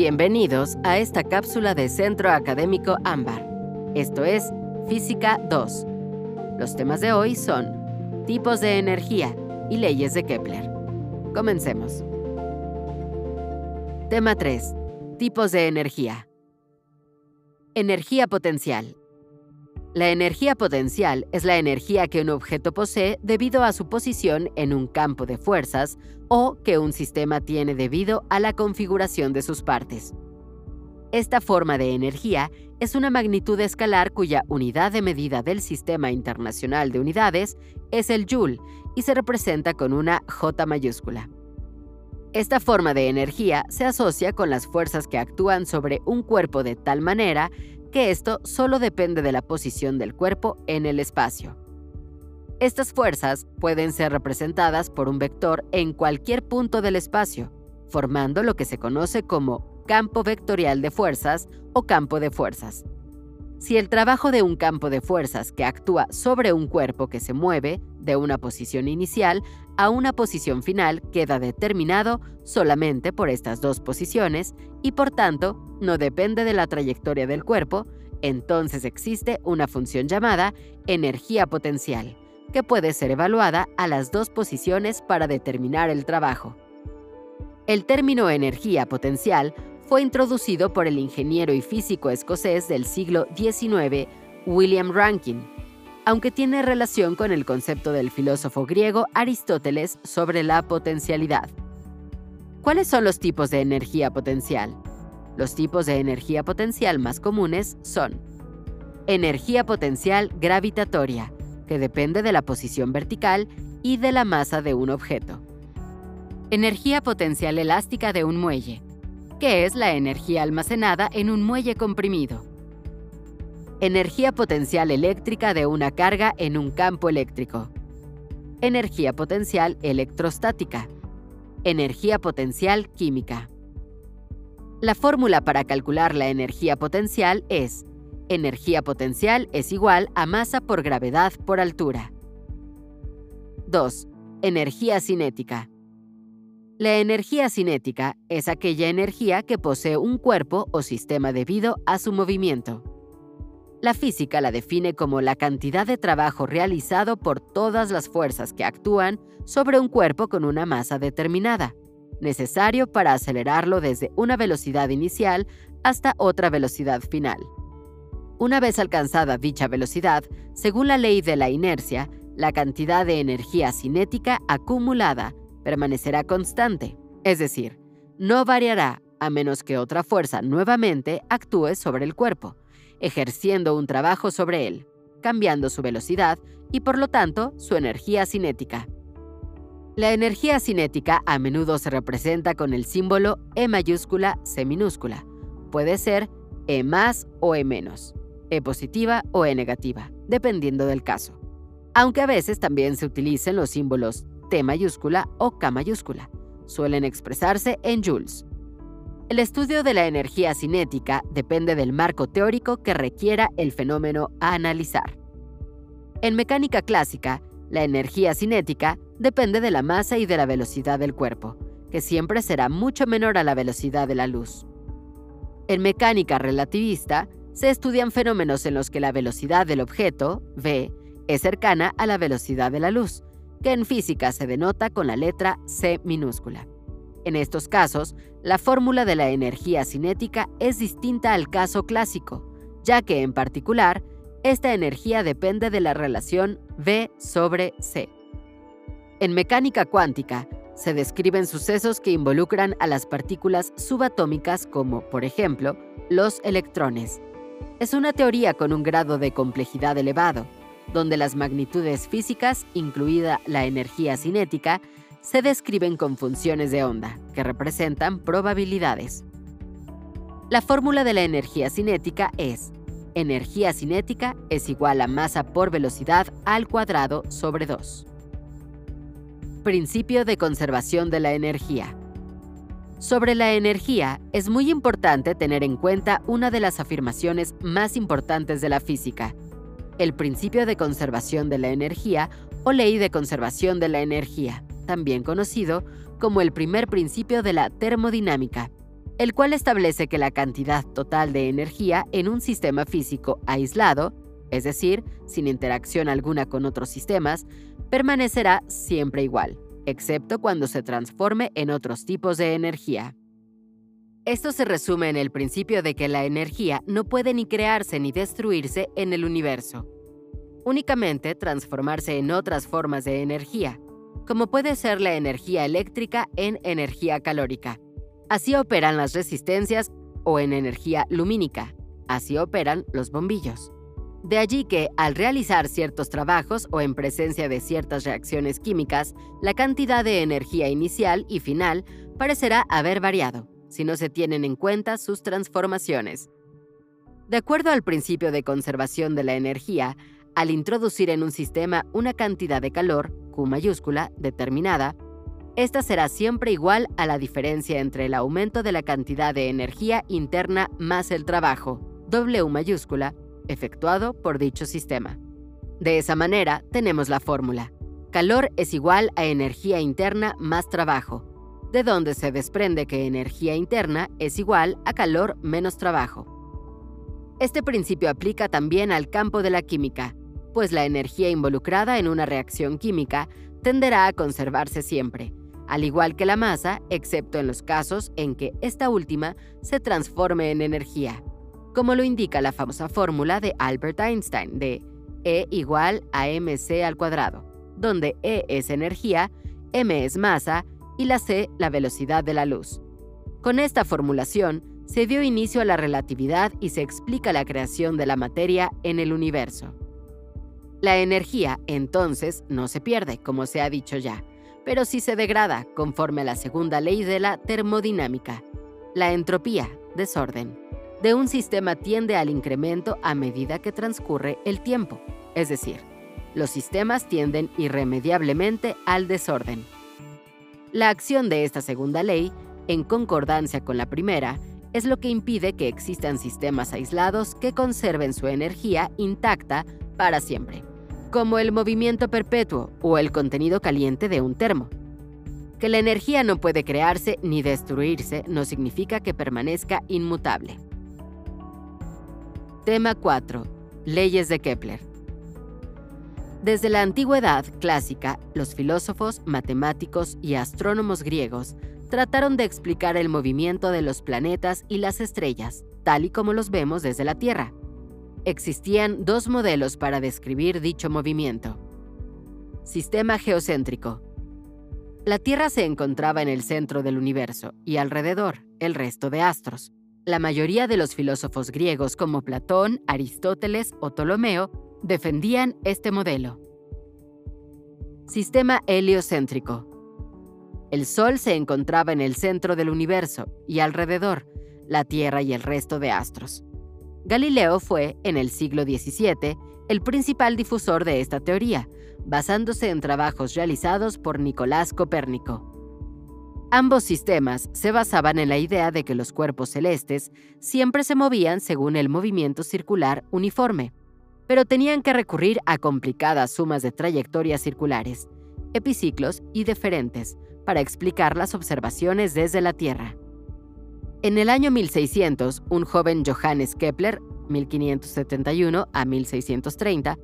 Bienvenidos a esta cápsula de Centro Académico Ámbar. Esto es Física 2. Los temas de hoy son tipos de energía y leyes de Kepler. Comencemos. Tema 3. Tipos de energía. Energía potencial. La energía potencial es la energía que un objeto posee debido a su posición en un campo de fuerzas o que un sistema tiene debido a la configuración de sus partes. Esta forma de energía es una magnitud escalar cuya unidad de medida del Sistema Internacional de Unidades es el Joule y se representa con una J mayúscula. Esta forma de energía se asocia con las fuerzas que actúan sobre un cuerpo de tal manera que esto solo depende de la posición del cuerpo en el espacio. Estas fuerzas pueden ser representadas por un vector en cualquier punto del espacio, formando lo que se conoce como campo vectorial de fuerzas o campo de fuerzas. Si el trabajo de un campo de fuerzas que actúa sobre un cuerpo que se mueve de una posición inicial a una posición final queda determinado solamente por estas dos posiciones y por tanto no depende de la trayectoria del cuerpo, entonces existe una función llamada energía potencial, que puede ser evaluada a las dos posiciones para determinar el trabajo. El término energía potencial fue introducido por el ingeniero y físico escocés del siglo XIX, William Rankine, aunque tiene relación con el concepto del filósofo griego Aristóteles sobre la potencialidad. ¿Cuáles son los tipos de energía potencial? Los tipos de energía potencial más comunes son energía potencial gravitatoria, que depende de la posición vertical y de la masa de un objeto. Energía potencial elástica de un muelle, que es la energía almacenada en un muelle comprimido. Energía potencial eléctrica de una carga en un campo eléctrico. Energía potencial electrostática. Energía potencial química. La fórmula para calcular la energía potencial es energía potencial es igual a masa por gravedad por altura. 2. Energía cinética. La energía cinética es aquella energía que posee un cuerpo o sistema debido a su movimiento. La física la define como la cantidad de trabajo realizado por todas las fuerzas que actúan sobre un cuerpo con una masa determinada, necesario para acelerarlo desde una velocidad inicial hasta otra velocidad final. Una vez alcanzada dicha velocidad, según la ley de la inercia, la cantidad de energía cinética acumulada permanecerá constante, es decir, no variará a menos que otra fuerza nuevamente actúe sobre el cuerpo, ejerciendo un trabajo sobre él, cambiando su velocidad y por lo tanto su energía cinética. La energía cinética a menudo se representa con el símbolo E mayúscula C minúscula. Puede ser E más o E menos, E positiva o E negativa, dependiendo del caso. Aunque a veces también se utilicen los símbolos T mayúscula o K mayúscula. Suelen expresarse en joules. El estudio de la energía cinética depende del marco teórico que requiera el fenómeno a analizar. En mecánica clásica, la energía cinética depende de la masa y de la velocidad del cuerpo, que siempre será mucho menor a la velocidad de la luz. En mecánica relativista, se estudian fenómenos en los que la velocidad del objeto, v, es cercana a la velocidad de la luz, que en física se denota con la letra C minúscula. En estos casos, la fórmula de la energía cinética es distinta al caso clásico, ya que en particular, esta energía depende de la relación V sobre C. En mecánica cuántica, se describen sucesos que involucran a las partículas subatómicas como, por ejemplo, los electrones. Es una teoría con un grado de complejidad elevado, donde las magnitudes físicas, incluida la energía cinética, se describen con funciones de onda, que representan probabilidades. La fórmula de la energía cinética es energía cinética es igual a masa por velocidad al cuadrado sobre 2. Principio de conservación de la energía. Sobre la energía, es muy importante tener en cuenta una de las afirmaciones más importantes de la física, el principio de conservación de la energía o ley de conservación de la energía, también conocido como el primer principio de la termodinámica. el cual establece que la cantidad total de energía en un sistema físico aislado, es decir, sin interacción alguna con otros sistemas, permanecerá siempre igual, excepto cuando se transforme en otros tipos de energía. Esto se resume en el principio de que la energía no puede ni crearse ni destruirse en el universo, únicamente transformarse en otras formas de energía, como puede ser la energía eléctrica en energía calórica. Así operan las resistencias o en energía lumínica. Así operan los bombillos. De allí que, al realizar ciertos trabajos o en presencia de ciertas reacciones químicas, la cantidad de energía inicial y final parecerá haber variado, si no se tienen en cuenta sus transformaciones. De acuerdo al principio de conservación de la energía, al introducir en un sistema una cantidad de calor, Q mayúscula, determinada, esta será siempre igual a la diferencia entre el aumento de la cantidad de energía interna más el trabajo, W mayúscula, efectuado por dicho sistema. De esa manera, tenemos la fórmula. Calor es igual a energía interna más trabajo, de donde se desprende que energía interna es igual a calor menos trabajo. Este principio aplica también al campo de la química, pues la energía involucrada en una reacción química tenderá a conservarse siempre, al igual que la masa, excepto en los casos en que esta última se transforme en energía, como lo indica la famosa fórmula de Albert Einstein de E igual a mc al cuadrado, donde E es energía, m es masa y la c la velocidad de la luz. Con esta formulación, se dio inicio a la relatividad y se explica la creación de la materia en el universo. La energía, entonces, no se pierde, como se ha dicho ya, pero sí se degrada conforme a la segunda ley de la termodinámica. La entropía, desorden, de un sistema tiende al incremento a medida que transcurre el tiempo, es decir, los sistemas tienden irremediablemente al desorden. La acción de esta segunda ley, en concordancia con la primera, es lo que impide que existan sistemas aislados que conserven su energía intacta para siempre, como el movimiento perpetuo o el contenido caliente de un termo. Que la energía no puede crearse ni destruirse no significa que permanezca inmutable. Tema 4. Leyes de Kepler. Desde la antigüedad clásica, los filósofos, matemáticos y astrónomos griegos trataron de explicar el movimiento de los planetas y las estrellas, tal y como los vemos desde la Tierra. Existían dos modelos para describir dicho movimiento. Sistema geocéntrico. La Tierra se encontraba en el centro del universo y alrededor el resto de astros. La mayoría de los filósofos griegos como Platón, Aristóteles o Ptolomeo defendían este modelo. Sistema heliocéntrico. El Sol se encontraba en el centro del universo y alrededor, la Tierra y el resto de astros. Galileo fue, en el siglo XVII, el principal difusor de esta teoría, basándose en trabajos realizados por Nicolás Copérnico. Ambos sistemas se basaban en la idea de que los cuerpos celestes siempre se movían según el movimiento circular uniforme, pero tenían que recurrir a complicadas sumas de trayectorias circulares, epiciclos y deferentes para explicar las observaciones desde la Tierra. En el año 1600, un joven Johannes Kepler, 1571 a 1630,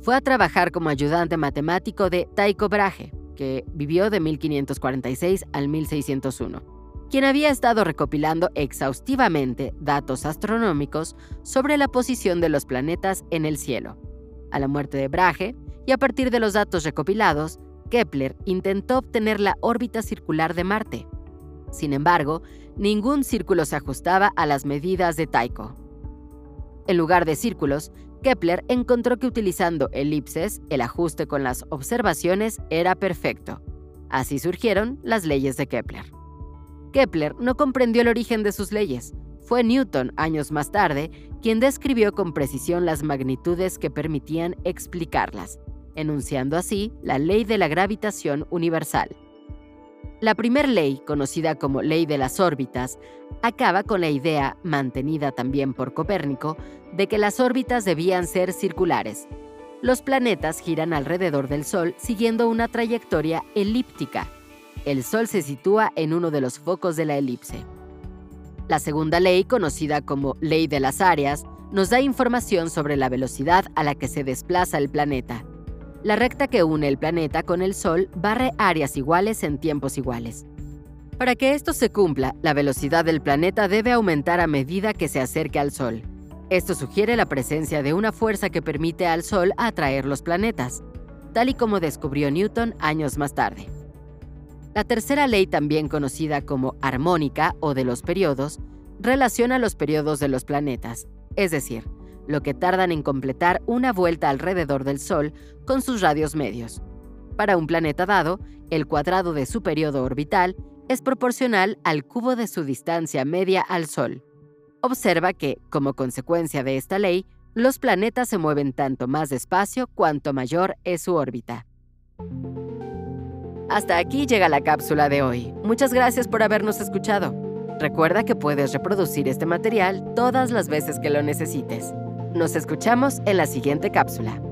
fue a trabajar como ayudante matemático de Tycho Brahe, que vivió de 1546 al 1601, quien había estado recopilando exhaustivamente datos astronómicos sobre la posición de los planetas en el cielo. A la muerte de Brahe, y a partir de los datos recopilados, Kepler intentó obtener la órbita circular de Marte. Sin embargo, ningún círculo se ajustaba a las medidas de Tycho. En lugar de círculos, Kepler encontró que utilizando elipses, el ajuste con las observaciones era perfecto. Así surgieron las leyes de Kepler. Kepler no comprendió el origen de sus leyes. Fue Newton, años más tarde, quien describió con precisión las magnitudes que permitían explicarlas, enunciando así la ley de la gravitación universal. La primera ley, conocida como ley de las órbitas, acaba con la idea, mantenida también por Copérnico, de que las órbitas debían ser circulares. Los planetas giran alrededor del Sol siguiendo una trayectoria elíptica. El Sol se sitúa en uno de los focos de la elipse. La segunda ley, conocida como ley de las áreas, nos da información sobre la velocidad a la que se desplaza el planeta. La recta que une el planeta con el Sol barre áreas iguales en tiempos iguales. Para que esto se cumpla, la velocidad del planeta debe aumentar a medida que se acerque al Sol. Esto sugiere la presencia de una fuerza que permite al Sol atraer los planetas, tal y como descubrió Newton años más tarde. La tercera ley, también conocida como armónica o de los periodos, relaciona los periodos de los planetas, es decir, lo que tardan en completar una vuelta alrededor del Sol con sus radios medios. Para un planeta dado, el cuadrado de su periodo orbital es proporcional al cubo de su distancia media al Sol. Observa que, como consecuencia de esta ley, los planetas se mueven tanto más despacio cuanto mayor es su órbita. Hasta aquí llega la cápsula de hoy. Muchas gracias por habernos escuchado. Recuerda que puedes reproducir este material todas las veces que lo necesites. Nos escuchamos en la siguiente cápsula.